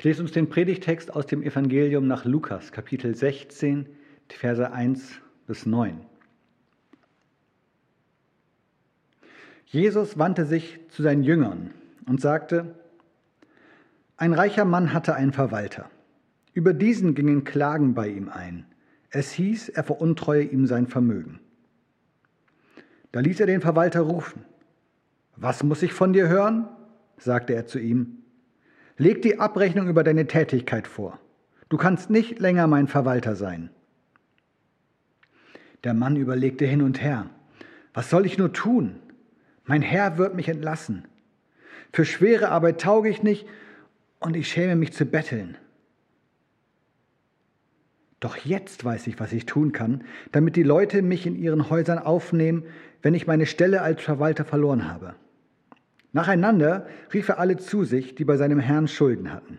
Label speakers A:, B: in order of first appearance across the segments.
A: Ich lese uns den Predigtext aus dem Evangelium nach Lukas, Kapitel 16, die Verse 1 bis 9. Jesus wandte sich zu seinen Jüngern und sagte, ein reicher Mann hatte einen Verwalter. Über diesen gingen Klagen bei ihm ein. Es hieß, er veruntreue ihm sein Vermögen. Da ließ er den Verwalter rufen. Was muss ich von dir hören? sagte er zu ihm. Leg die Abrechnung über deine Tätigkeit vor. Du kannst nicht länger mein Verwalter sein. Der Mann überlegte hin und her. Was soll ich nur tun? Mein Herr wird mich entlassen. Für schwere Arbeit tauge ich nicht und ich schäme mich zu betteln. Doch jetzt weiß ich, was ich tun kann, damit die Leute mich in ihren Häusern aufnehmen, wenn ich meine Stelle als Verwalter verloren habe. Nacheinander rief er alle zu sich, die bei seinem Herrn Schulden hatten.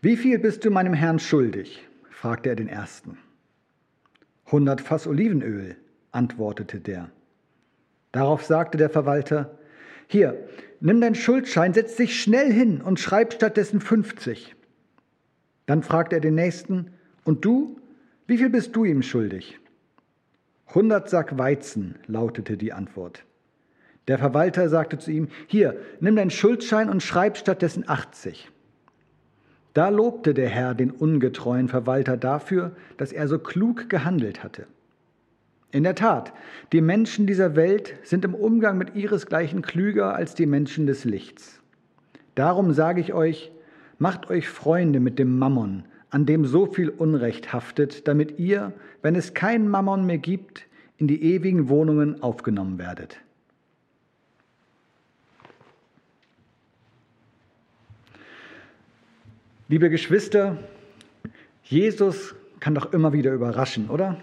A: Wie viel bist du meinem Herrn schuldig? fragte er den ersten. Hundert Fass Olivenöl, antwortete der. Darauf sagte der Verwalter, hier, nimm deinen Schuldschein, setz dich schnell hin und schreib stattdessen 50. Dann fragte er den nächsten, und du, wie viel bist du ihm schuldig? Hundert Sack Weizen, lautete die Antwort. Der Verwalter sagte zu ihm, hier, nimm deinen Schuldschein und schreib stattdessen 80. Da lobte der Herr den ungetreuen Verwalter dafür, dass er so klug gehandelt hatte. In der Tat, die Menschen dieser Welt sind im Umgang mit ihresgleichen klüger als die Menschen des Lichts. Darum sage ich euch, macht euch Freunde mit dem Mammon, an dem so viel Unrecht haftet, damit ihr, wenn es kein Mammon mehr gibt, in die ewigen Wohnungen aufgenommen werdet. Liebe Geschwister, Jesus kann doch immer wieder überraschen, oder?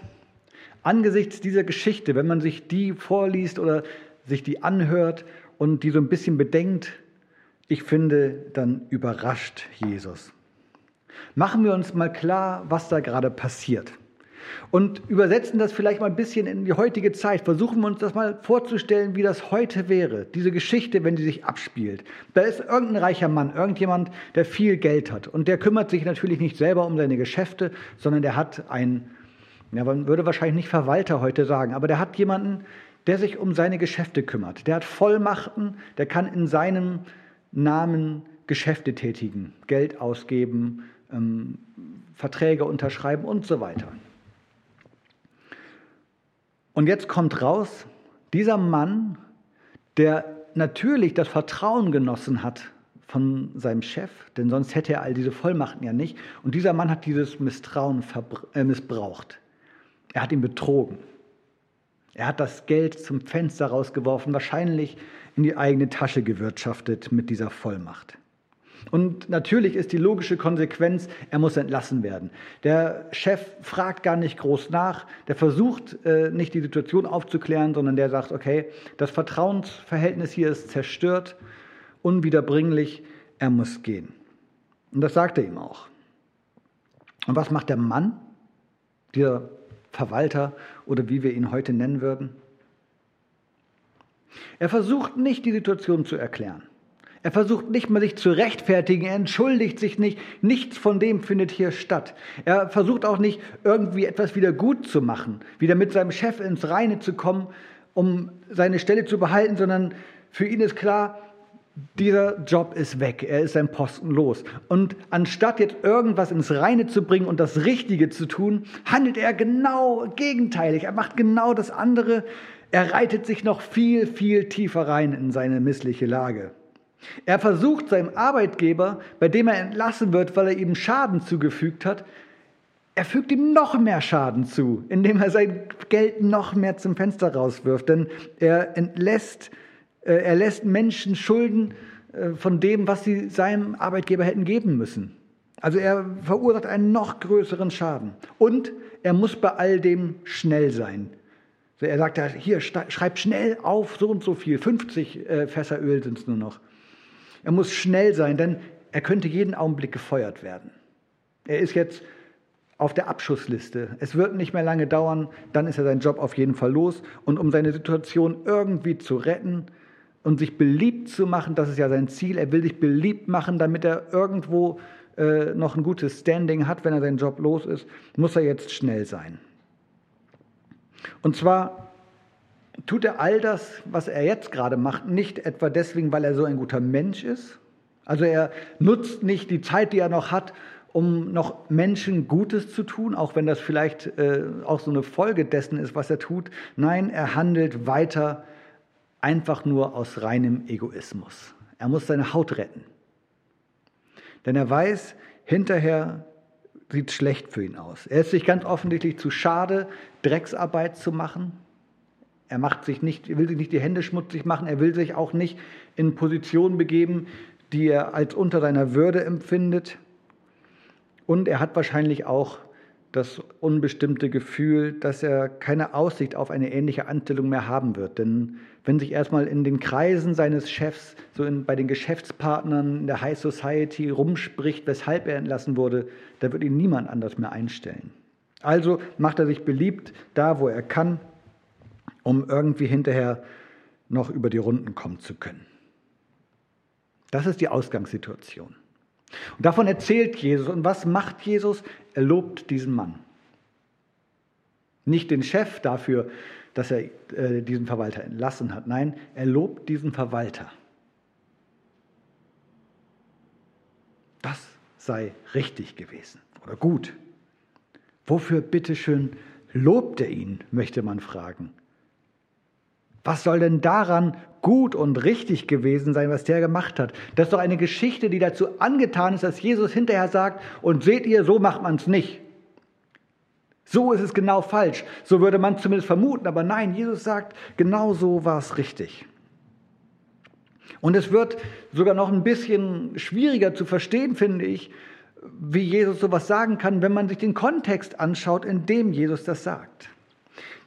A: Angesichts dieser Geschichte, wenn man sich die vorliest oder sich die anhört und die so ein bisschen bedenkt, ich finde, dann überrascht Jesus. Machen wir uns mal klar, was da gerade passiert und übersetzen das vielleicht mal ein bisschen in die heutige Zeit. Versuchen wir uns das mal vorzustellen, wie das heute wäre, diese Geschichte, wenn sie sich abspielt. Da ist irgendein reicher Mann, irgendjemand, der viel Geld hat und der kümmert sich natürlich nicht selber um seine Geschäfte, sondern der hat einen, ja, man würde wahrscheinlich nicht Verwalter heute sagen, aber der hat jemanden, der sich um seine Geschäfte kümmert. Der hat Vollmachten, der kann in seinem Namen Geschäfte tätigen, Geld ausgeben, ähm, Verträge unterschreiben und so weiter. Und jetzt kommt raus, dieser Mann, der natürlich das Vertrauen genossen hat von seinem Chef, denn sonst hätte er all diese Vollmachten ja nicht. Und dieser Mann hat dieses Misstrauen äh, missbraucht. Er hat ihn betrogen. Er hat das Geld zum Fenster rausgeworfen, wahrscheinlich in die eigene Tasche gewirtschaftet mit dieser Vollmacht. Und natürlich ist die logische Konsequenz, er muss entlassen werden. Der Chef fragt gar nicht groß nach, der versucht äh, nicht die Situation aufzuklären, sondern der sagt, okay, das Vertrauensverhältnis hier ist zerstört, unwiederbringlich, er muss gehen. Und das sagt er ihm auch. Und was macht der Mann, dieser Verwalter oder wie wir ihn heute nennen würden? Er versucht nicht, die Situation zu erklären. Er versucht nicht mal sich zu rechtfertigen, er entschuldigt sich nicht, nichts von dem findet hier statt. Er versucht auch nicht irgendwie etwas wieder gut zu machen, wieder mit seinem Chef ins Reine zu kommen, um seine Stelle zu behalten, sondern für ihn ist klar, dieser Job ist weg, er ist sein Posten los. Und anstatt jetzt irgendwas ins Reine zu bringen und das Richtige zu tun, handelt er genau gegenteilig. Er macht genau das andere. Er reitet sich noch viel, viel tiefer rein in seine missliche Lage. Er versucht seinem Arbeitgeber, bei dem er entlassen wird, weil er ihm Schaden zugefügt hat, er fügt ihm noch mehr Schaden zu, indem er sein Geld noch mehr zum Fenster rauswirft. Denn er entlässt, äh, er lässt Menschen Schulden äh, von dem, was sie seinem Arbeitgeber hätten geben müssen. Also er verursacht einen noch größeren Schaden. Und er muss bei all dem schnell sein. er sagt, hier, schreib schnell auf so und so viel, 50 äh, Fässer Öl sind es nur noch. Er muss schnell sein, denn er könnte jeden Augenblick gefeuert werden. Er ist jetzt auf der Abschussliste. Es wird nicht mehr lange dauern, dann ist er seinen Job auf jeden Fall los. Und um seine Situation irgendwie zu retten, und sich beliebt zu machen, das ist ja sein Ziel. Er will sich beliebt machen, damit er irgendwo äh, noch ein gutes Standing hat, wenn er seinen Job los ist, muss er jetzt schnell sein. Und zwar tut er all das, was er jetzt gerade macht, nicht etwa deswegen, weil er so ein guter Mensch ist. Also er nutzt nicht die Zeit, die er noch hat, um noch Menschen Gutes zu tun, auch wenn das vielleicht äh, auch so eine Folge dessen ist, was er tut. Nein, er handelt weiter einfach nur aus reinem Egoismus. Er muss seine Haut retten. Denn er weiß, hinterher sieht es schlecht für ihn aus. Er ist sich ganz offensichtlich zu schade, Drecksarbeit zu machen. Er macht sich nicht, will sich nicht die Hände schmutzig machen. Er will sich auch nicht in Positionen begeben, die er als unter seiner Würde empfindet. Und er hat wahrscheinlich auch das unbestimmte Gefühl, dass er keine Aussicht auf eine ähnliche Anstellung mehr haben wird. Denn wenn sich erstmal in den Kreisen seines Chefs, so in, bei den Geschäftspartnern in der High Society rumspricht, weshalb er entlassen wurde, da wird ihn niemand anders mehr einstellen. Also macht er sich beliebt da, wo er kann, um irgendwie hinterher noch über die Runden kommen zu können. Das ist die Ausgangssituation. Und davon erzählt Jesus. Und was macht Jesus? Er lobt diesen Mann. Nicht den Chef dafür, dass er äh, diesen Verwalter entlassen hat. Nein, er lobt diesen Verwalter. Das sei richtig gewesen oder gut. Wofür bitteschön lobt er ihn, möchte man fragen. Was soll denn daran gut und richtig gewesen sein, was der gemacht hat? Das ist doch eine Geschichte, die dazu angetan ist, dass Jesus hinterher sagt, und seht ihr, so macht man es nicht. So ist es genau falsch. So würde man zumindest vermuten, aber nein, Jesus sagt, genau so war es richtig. Und es wird sogar noch ein bisschen schwieriger zu verstehen, finde ich, wie Jesus sowas sagen kann, wenn man sich den Kontext anschaut, in dem Jesus das sagt.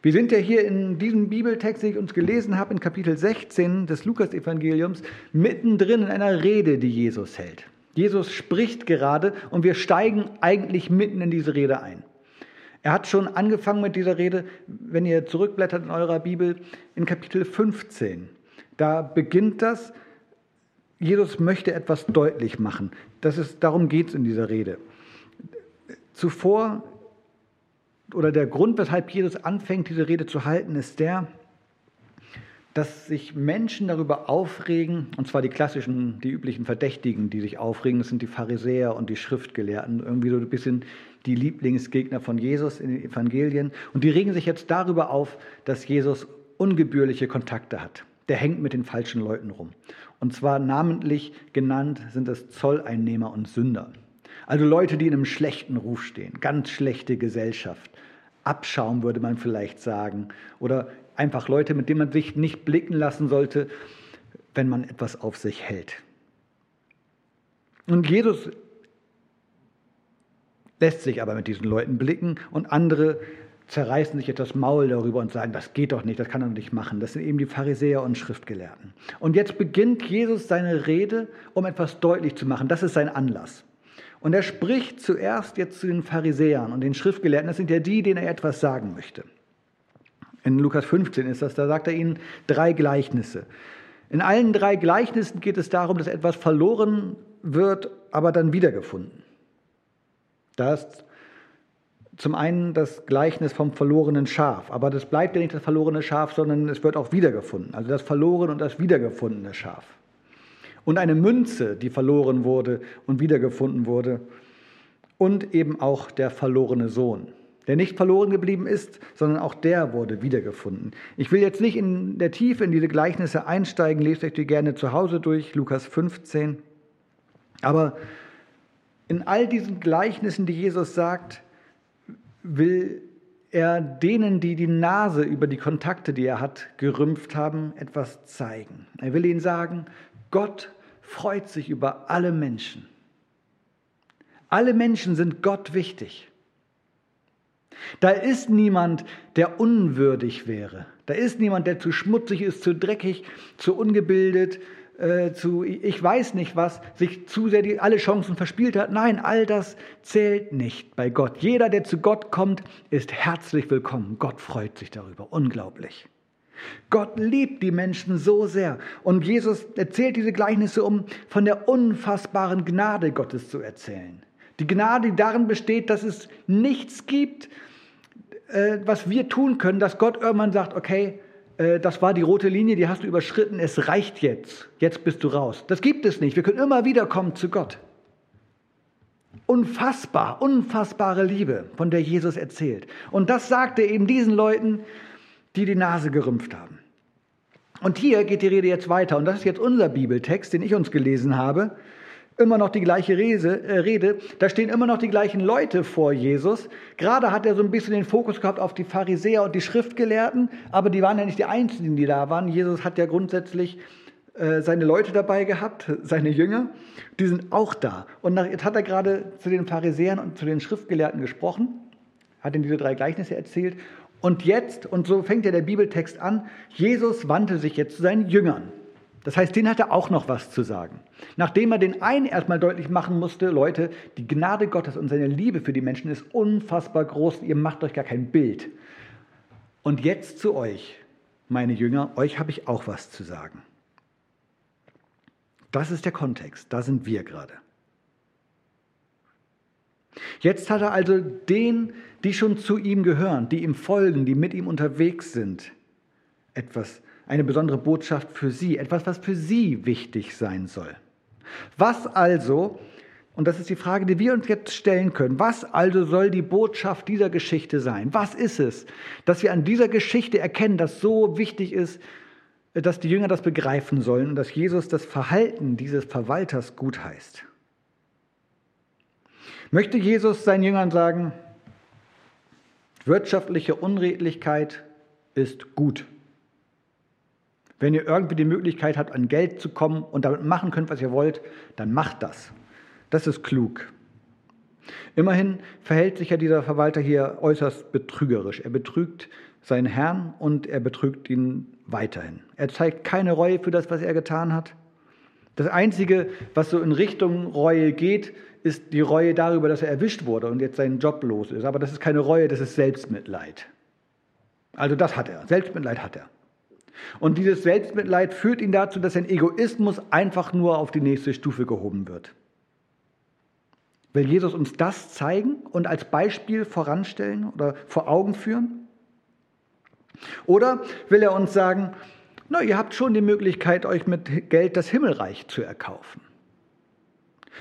A: Wir sind ja hier in diesem Bibeltext, den ich uns gelesen habe, in Kapitel 16 des Lukas-Evangeliums, mittendrin in einer Rede, die Jesus hält. Jesus spricht gerade und wir steigen eigentlich mitten in diese Rede ein. Er hat schon angefangen mit dieser Rede, wenn ihr zurückblättert in eurer Bibel, in Kapitel 15. Da beginnt das, Jesus möchte etwas deutlich machen. Das ist, darum geht es in dieser Rede. Zuvor oder der Grund, weshalb Jesus anfängt, diese Rede zu halten, ist der, dass sich Menschen darüber aufregen, und zwar die klassischen, die üblichen Verdächtigen, die sich aufregen, das sind die Pharisäer und die Schriftgelehrten, irgendwie so ein bisschen die Lieblingsgegner von Jesus in den Evangelien. Und die regen sich jetzt darüber auf, dass Jesus ungebührliche Kontakte hat. Der hängt mit den falschen Leuten rum. Und zwar namentlich genannt sind es Zolleinnehmer und Sünder. Also Leute, die in einem schlechten Ruf stehen, ganz schlechte Gesellschaft. Abschaum würde man vielleicht sagen. Oder einfach Leute, mit denen man sich nicht blicken lassen sollte, wenn man etwas auf sich hält. Und Jesus lässt sich aber mit diesen Leuten blicken und andere zerreißen sich etwas Maul darüber und sagen, das geht doch nicht, das kann er nicht machen. Das sind eben die Pharisäer und Schriftgelehrten. Und jetzt beginnt Jesus seine Rede, um etwas deutlich zu machen. Das ist sein Anlass. Und er spricht zuerst jetzt zu den Pharisäern und den Schriftgelehrten. Das sind ja die, denen er etwas sagen möchte. In Lukas 15 ist das, da sagt er ihnen drei Gleichnisse. In allen drei Gleichnissen geht es darum, dass etwas verloren wird, aber dann wiedergefunden. Da ist zum einen das Gleichnis vom verlorenen Schaf, aber das bleibt ja nicht das verlorene Schaf, sondern es wird auch wiedergefunden. Also das verlorene und das wiedergefundene Schaf und eine Münze, die verloren wurde und wiedergefunden wurde und eben auch der verlorene Sohn, der nicht verloren geblieben ist, sondern auch der wurde wiedergefunden. Ich will jetzt nicht in der Tiefe in diese Gleichnisse einsteigen, lest euch die gerne zu Hause durch, Lukas 15. Aber in all diesen Gleichnissen, die Jesus sagt, will er denen, die die Nase über die Kontakte, die er hat, gerümpft haben, etwas zeigen. Er will ihnen sagen, Gott freut sich über alle Menschen. Alle Menschen sind Gott wichtig. Da ist niemand, der unwürdig wäre. Da ist niemand, der zu schmutzig ist, zu dreckig, zu ungebildet, äh, zu ich weiß nicht was, sich zu sehr die, alle Chancen verspielt hat. Nein, all das zählt nicht bei Gott. Jeder, der zu Gott kommt, ist herzlich willkommen. Gott freut sich darüber. Unglaublich. Gott liebt die Menschen so sehr. Und Jesus erzählt diese Gleichnisse, um von der unfassbaren Gnade Gottes zu erzählen. Die Gnade, die darin besteht, dass es nichts gibt, äh, was wir tun können, dass Gott irgendwann sagt, okay, äh, das war die rote Linie, die hast du überschritten, es reicht jetzt, jetzt bist du raus. Das gibt es nicht. Wir können immer wieder kommen zu Gott. Unfassbar, unfassbare Liebe, von der Jesus erzählt. Und das sagt er eben diesen Leuten, die die Nase gerümpft haben. Und hier geht die Rede jetzt weiter. Und das ist jetzt unser Bibeltext, den ich uns gelesen habe. Immer noch die gleiche Rede, äh, Rede. Da stehen immer noch die gleichen Leute vor Jesus. Gerade hat er so ein bisschen den Fokus gehabt auf die Pharisäer und die Schriftgelehrten. Aber die waren ja nicht die Einzigen, die da waren. Jesus hat ja grundsätzlich äh, seine Leute dabei gehabt, seine Jünger. Die sind auch da. Und nach, jetzt hat er gerade zu den Pharisäern und zu den Schriftgelehrten gesprochen. Hat ihnen diese drei Gleichnisse erzählt. Und jetzt, und so fängt ja der Bibeltext an, Jesus wandte sich jetzt zu seinen Jüngern. Das heißt, denen hat er auch noch was zu sagen. Nachdem er den einen erstmal deutlich machen musste, Leute, die Gnade Gottes und seine Liebe für die Menschen ist unfassbar groß, ihr macht euch gar kein Bild. Und jetzt zu euch, meine Jünger, euch habe ich auch was zu sagen. Das ist der Kontext, da sind wir gerade. Jetzt hat er also den, die schon zu ihm gehören, die ihm folgen, die mit ihm unterwegs sind, etwas, eine besondere Botschaft für sie, etwas, was für sie wichtig sein soll. Was also, und das ist die Frage, die wir uns jetzt stellen können, was also soll die Botschaft dieser Geschichte sein? Was ist es, dass wir an dieser Geschichte erkennen, dass so wichtig ist, dass die Jünger das begreifen sollen und dass Jesus das Verhalten dieses Verwalters gut heißt? Möchte Jesus seinen Jüngern sagen, wirtschaftliche Unredlichkeit ist gut. Wenn ihr irgendwie die Möglichkeit habt, an Geld zu kommen und damit machen könnt, was ihr wollt, dann macht das. Das ist klug. Immerhin verhält sich ja dieser Verwalter hier äußerst betrügerisch. Er betrügt seinen Herrn und er betrügt ihn weiterhin. Er zeigt keine Reue für das, was er getan hat. Das Einzige, was so in Richtung Reue geht, ist die Reue darüber, dass er erwischt wurde und jetzt seinen Job los ist. Aber das ist keine Reue, das ist Selbstmitleid. Also das hat er. Selbstmitleid hat er. Und dieses Selbstmitleid führt ihn dazu, dass sein Egoismus einfach nur auf die nächste Stufe gehoben wird. Will Jesus uns das zeigen und als Beispiel voranstellen oder vor Augen führen? Oder will er uns sagen, na, ihr habt schon die Möglichkeit, euch mit Geld das Himmelreich zu erkaufen?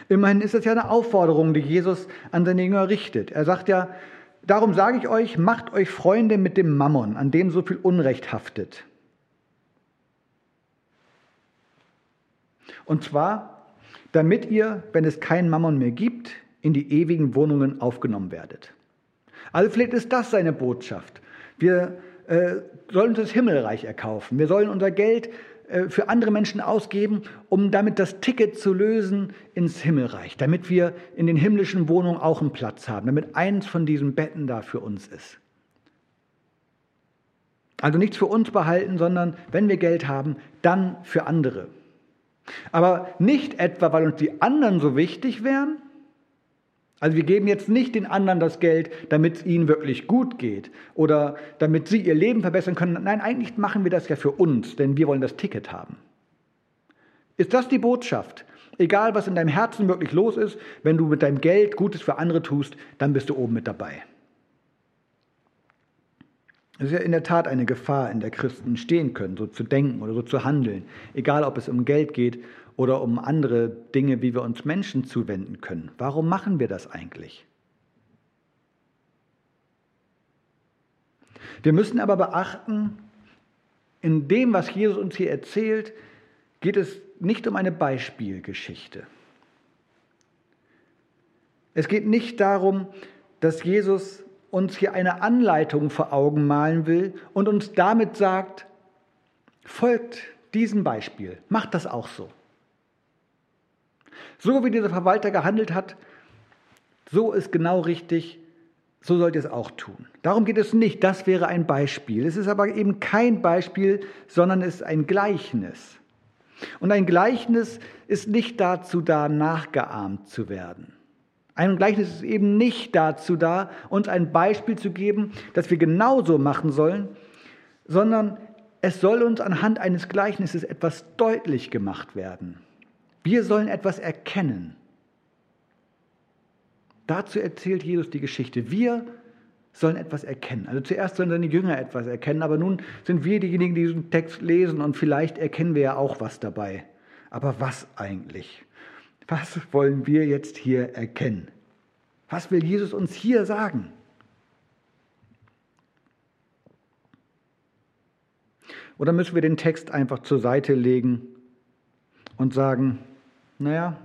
A: Immerhin ist es ja eine Aufforderung, die Jesus an seine Jünger richtet. Er sagt ja, darum sage ich euch, macht euch Freunde mit dem Mammon, an dem so viel Unrecht haftet. Und zwar, damit ihr, wenn es keinen Mammon mehr gibt, in die ewigen Wohnungen aufgenommen werdet. Also vielleicht ist das seine Botschaft. Wir äh, sollen uns das Himmelreich erkaufen. Wir sollen unser Geld für andere Menschen ausgeben, um damit das Ticket zu lösen ins Himmelreich, damit wir in den himmlischen Wohnungen auch einen Platz haben, damit eins von diesen Betten da für uns ist. Also nichts für uns behalten, sondern wenn wir Geld haben, dann für andere. Aber nicht etwa, weil uns die anderen so wichtig wären, also wir geben jetzt nicht den anderen das Geld, damit es ihnen wirklich gut geht oder damit sie ihr Leben verbessern können. Nein, eigentlich machen wir das ja für uns, denn wir wollen das Ticket haben. Ist das die Botschaft? Egal, was in deinem Herzen wirklich los ist, wenn du mit deinem Geld Gutes für andere tust, dann bist du oben mit dabei. Es ist ja in der Tat eine Gefahr, in der Christen stehen können, so zu denken oder so zu handeln, egal ob es um Geld geht oder um andere Dinge, wie wir uns Menschen zuwenden können. Warum machen wir das eigentlich? Wir müssen aber beachten, in dem, was Jesus uns hier erzählt, geht es nicht um eine Beispielgeschichte. Es geht nicht darum, dass Jesus uns hier eine Anleitung vor Augen malen will und uns damit sagt, folgt diesem Beispiel, macht das auch so. So wie dieser Verwalter gehandelt hat, so ist genau richtig, so sollt ihr es auch tun. Darum geht es nicht, das wäre ein Beispiel. Es ist aber eben kein Beispiel, sondern es ist ein Gleichnis. Und ein Gleichnis ist nicht dazu da, nachgeahmt zu werden. Ein Gleichnis ist eben nicht dazu da, uns ein Beispiel zu geben, das wir genauso machen sollen, sondern Es soll uns anhand eines Gleichnisses etwas deutlich gemacht werden. Wir sollen etwas erkennen. Dazu erzählt Jesus die Geschichte. Wir sollen etwas erkennen. Also zuerst sollen seine Jünger etwas erkennen, aber nun sind wir diejenigen, die diesen Text lesen und vielleicht erkennen wir ja auch was dabei. Aber was eigentlich? Was wollen wir jetzt hier erkennen? Was will Jesus uns hier sagen? Oder müssen wir den Text einfach zur Seite legen und sagen, naja,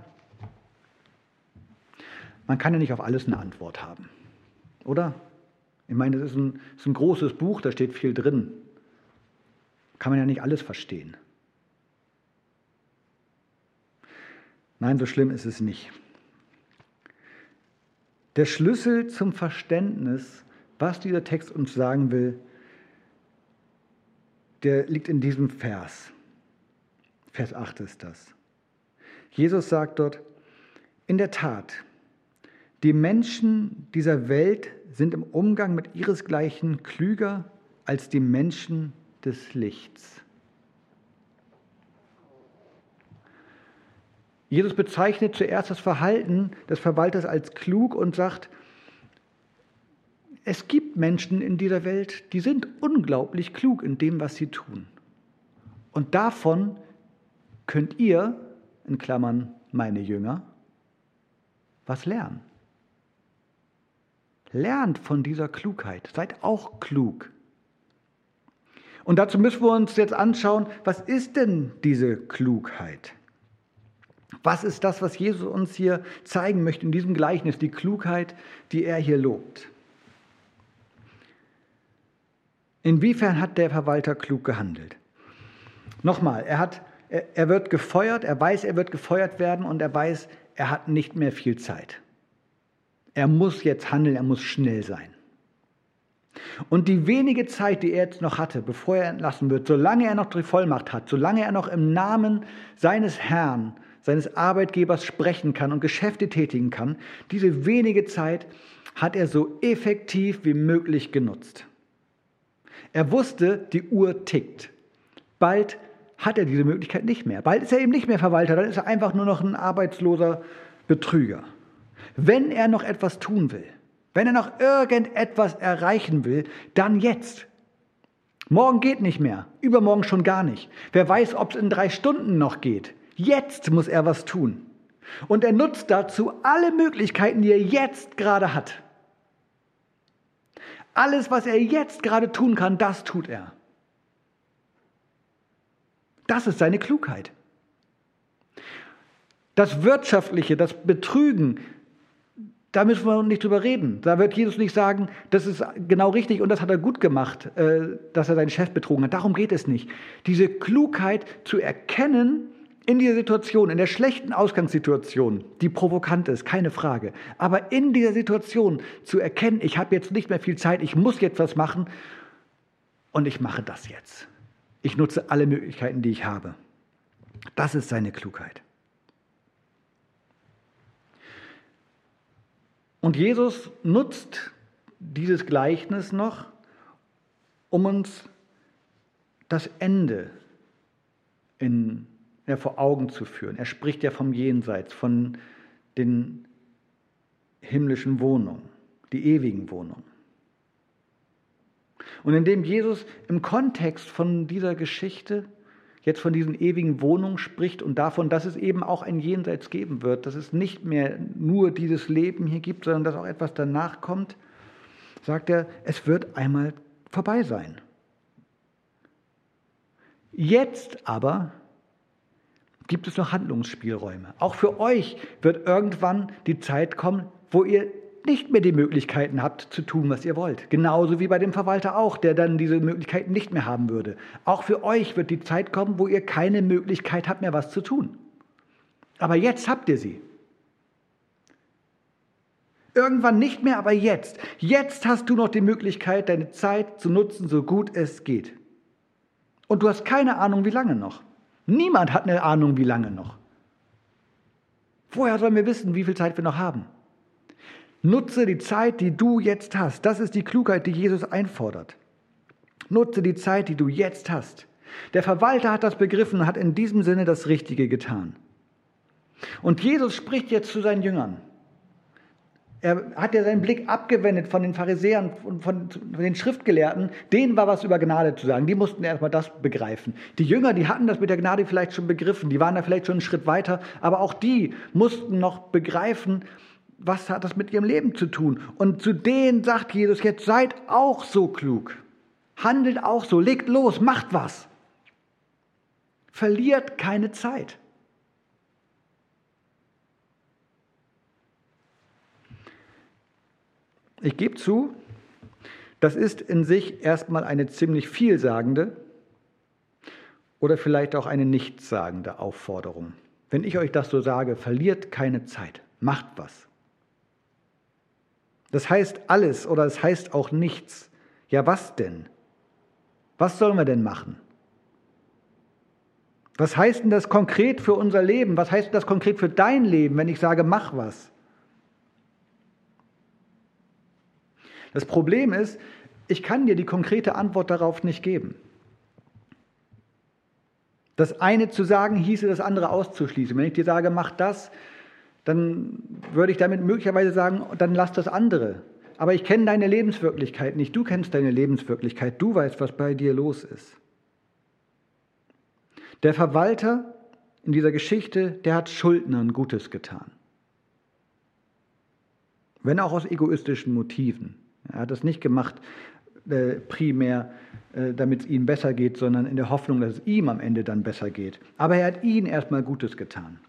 A: man kann ja nicht auf alles eine Antwort haben, oder? Ich meine, das ist ist ein großes Buch, da steht viel drin. Kann man ja nicht alles verstehen. Nein, so schlimm ist es nicht. Der Schlüssel zum Verständnis, was dieser Text uns sagen will, der liegt in diesem Vers. Vers 8 ist das. Jesus sagt dort, in der Tat, die Menschen dieser Welt sind im Umgang mit ihresgleichen klüger als die Menschen des Lichts. Jesus bezeichnet zuerst das Verhalten des Verwalters als klug und sagt, es gibt Menschen in dieser Welt, die sind unglaublich klug in dem, was sie tun. Und davon könnt ihr, in Klammern meine Jünger, was lernen. Lernt von dieser Klugheit, seid auch klug. Und dazu müssen wir uns jetzt anschauen, was ist denn diese Klugheit? Was ist das, was Jesus uns hier zeigen möchte in diesem Gleichnis, die Klugheit, die er hier lobt? Inwiefern hat der Verwalter klug gehandelt? Nochmal, er, hat, er, wird gefeuert, er weiß, er wird gefeuert werden und er weiß, er hat nicht mehr viel Zeit. Er muss jetzt handeln, er muss schnell sein. Und die wenige Zeit, die er jetzt noch hatte, bevor er entlassen wird, solange er noch die Vollmacht hat, solange er noch im Namen seines Herrn, seines Arbeitgebers sprechen kann und Geschäfte tätigen kann, diese wenige Zeit hat er so effektiv wie möglich genutzt. Er wusste, die Uhr tickt. Bald hat er diese Möglichkeit nicht mehr. Bald ist er eben nicht mehr Verwalter, dann ist er einfach nur noch ein arbeitsloser Betrüger. Wenn er noch etwas tun will, wenn er noch irgendetwas erreichen will, dann jetzt. Morgen geht nicht mehr, übermorgen schon gar nicht. Wer weiß, ob es in drei Stunden noch geht. Jetzt muss er was tun. Und er nutzt dazu alle Möglichkeiten, die er jetzt gerade hat. Alles, was er jetzt gerade tun kann, das tut er. Das ist seine Klugheit. Das Wirtschaftliche, das Betrügen, da müssen wir nicht drüber reden. Da wird Jesus nicht sagen, das ist genau richtig und das hat er gut gemacht, äh, dass er seinen Chef betrogen hat. Darum geht es nicht. Diese Klugheit zu erkennen, in dieser Situation, in der schlechten Ausgangssituation, die provokant ist, keine Frage, aber in dieser Situation zu erkennen, ich habe jetzt nicht mehr viel Zeit, ich muss jetzt was machen und ich mache das jetzt. Ich nutze alle Möglichkeiten, die ich habe. Das ist seine Klugheit. Und Jesus nutzt dieses Gleichnis noch, um uns das Ende in ja, vor Augen zu führen. Er spricht ja vom Jenseits, von den himmlischen Wohnungen, die ewigen Wohnungen. Und indem Jesus im Kontext von dieser Geschichte jetzt von diesen ewigen Wohnungen spricht und davon, dass es eben auch ein Jenseits geben wird, dass es nicht mehr nur dieses Leben hier gibt, sondern dass auch etwas danach kommt, sagt er, es wird einmal vorbei sein. Jetzt aber gibt es noch Handlungsspielräume. Auch für euch wird irgendwann die Zeit kommen, wo ihr nicht mehr die Möglichkeiten habt zu tun, was ihr wollt. Genauso wie bei dem Verwalter auch, der dann diese Möglichkeiten nicht mehr haben würde. Auch für euch wird die Zeit kommen, wo ihr keine Möglichkeit habt mehr, was zu tun. Aber jetzt habt ihr sie. Irgendwann nicht mehr, aber jetzt. Jetzt hast du noch die Möglichkeit, deine Zeit zu nutzen, so gut es geht. Und du hast keine Ahnung, wie lange noch. Niemand hat eine Ahnung, wie lange noch. Woher sollen wir wissen, wie viel Zeit wir noch haben? Nutze die Zeit, die du jetzt hast. Das ist die Klugheit, die Jesus einfordert. Nutze die Zeit, die du jetzt hast. Der Verwalter hat das begriffen und hat in diesem Sinne das Richtige getan. Und Jesus spricht jetzt zu seinen Jüngern. Er hat ja seinen Blick abgewendet von den Pharisäern und von, den Schriftgelehrten. Denen war was über Gnade zu sagen. Die mussten erstmal das begreifen. Die Jünger, die hatten das mit der Gnade vielleicht schon begriffen. Die waren da vielleicht schon einen Schritt weiter. Aber auch die mussten noch begreifen, was hat das mit ihrem Leben zu tun. Und zu denen sagt Jesus jetzt, seid auch so klug. Handelt auch so. Legt los. Macht was. Verliert keine Zeit. Ich gebe zu, das ist in sich erstmal eine ziemlich vielsagende oder vielleicht auch eine nichtssagende Aufforderung. Wenn ich euch das so sage, verliert keine Zeit, macht was. Das heißt alles oder es das heißt auch nichts. Ja, was denn? Was sollen wir denn machen? Was heißt denn das konkret für unser Leben? Was heißt das konkret für dein Leben, wenn ich sage, mach was? Das Problem ist, ich kann dir die konkrete Antwort darauf nicht geben. Das eine zu sagen, hieße das andere auszuschließen. Wenn ich dir sage, mach das, dann würde ich damit möglicherweise sagen, dann lass das andere. Aber ich kenne deine Lebenswirklichkeit nicht. Du kennst deine Lebenswirklichkeit. Du weißt, was bei dir los ist. Der Verwalter in dieser Geschichte, der hat Schuldnern Gutes getan. Wenn auch aus egoistischen Motiven. Er hat das nicht gemacht äh, primär, äh, damit es ihm besser geht, sondern in der Hoffnung, dass es ihm am Ende dann besser geht. Aber er hat ihnen erstmal Gutes getan.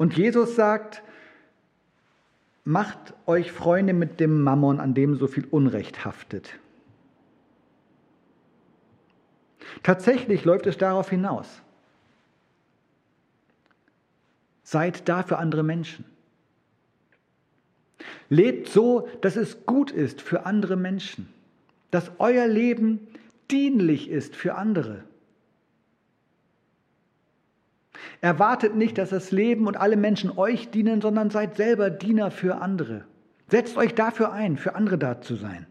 A: Und Jesus sagt, macht euch Freunde mit dem Mammon, an dem so viel Unrecht haftet. Tatsächlich läuft es darauf hinaus. Seid da für andere Menschen. Lebt so, dass es gut ist für andere Menschen, dass euer Leben dienlich ist für andere. Erwartet nicht, dass das Leben und alle Menschen euch dienen, sondern seid selber Diener für andere. Setzt euch dafür ein, für andere da zu sein.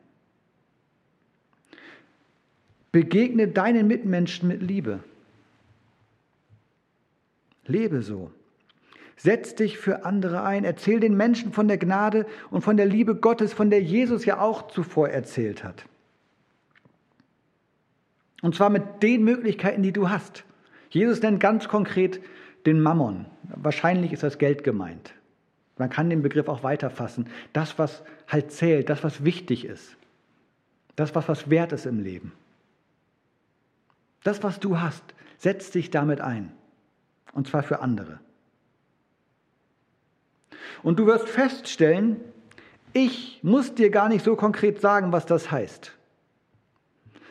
A: Begegne deinen Mitmenschen mit Liebe. Lebe so. Setz dich für andere ein. Erzähl den Menschen von der Gnade und von der Liebe Gottes, von der Jesus ja auch zuvor erzählt hat. Und zwar mit den Möglichkeiten, die du hast. Jesus nennt ganz konkret den Mammon. Wahrscheinlich ist das Geld gemeint. Man kann den Begriff auch weiterfassen. Das, was halt zählt, das, was wichtig ist. Das, was was wert ist im Leben. Das, was du hast, setz dich damit ein. Und zwar für andere. Und du wirst feststellen, ich muss dir gar nicht so konkret sagen, was das heißt,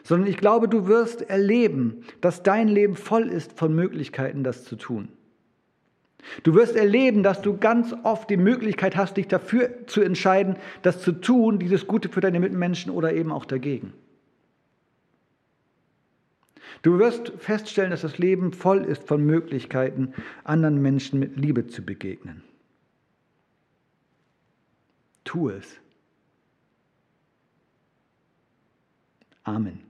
A: sondern ich glaube, du wirst erleben, dass dein Leben voll ist von Möglichkeiten, das zu tun. Du wirst erleben, dass du ganz oft die Möglichkeit hast, dich dafür zu entscheiden, das zu tun, dieses Gute für deine Mitmenschen oder eben auch dagegen. Du wirst feststellen, dass das Leben voll ist von Möglichkeiten, anderen Menschen mit Liebe zu begegnen. Tu es. Amen.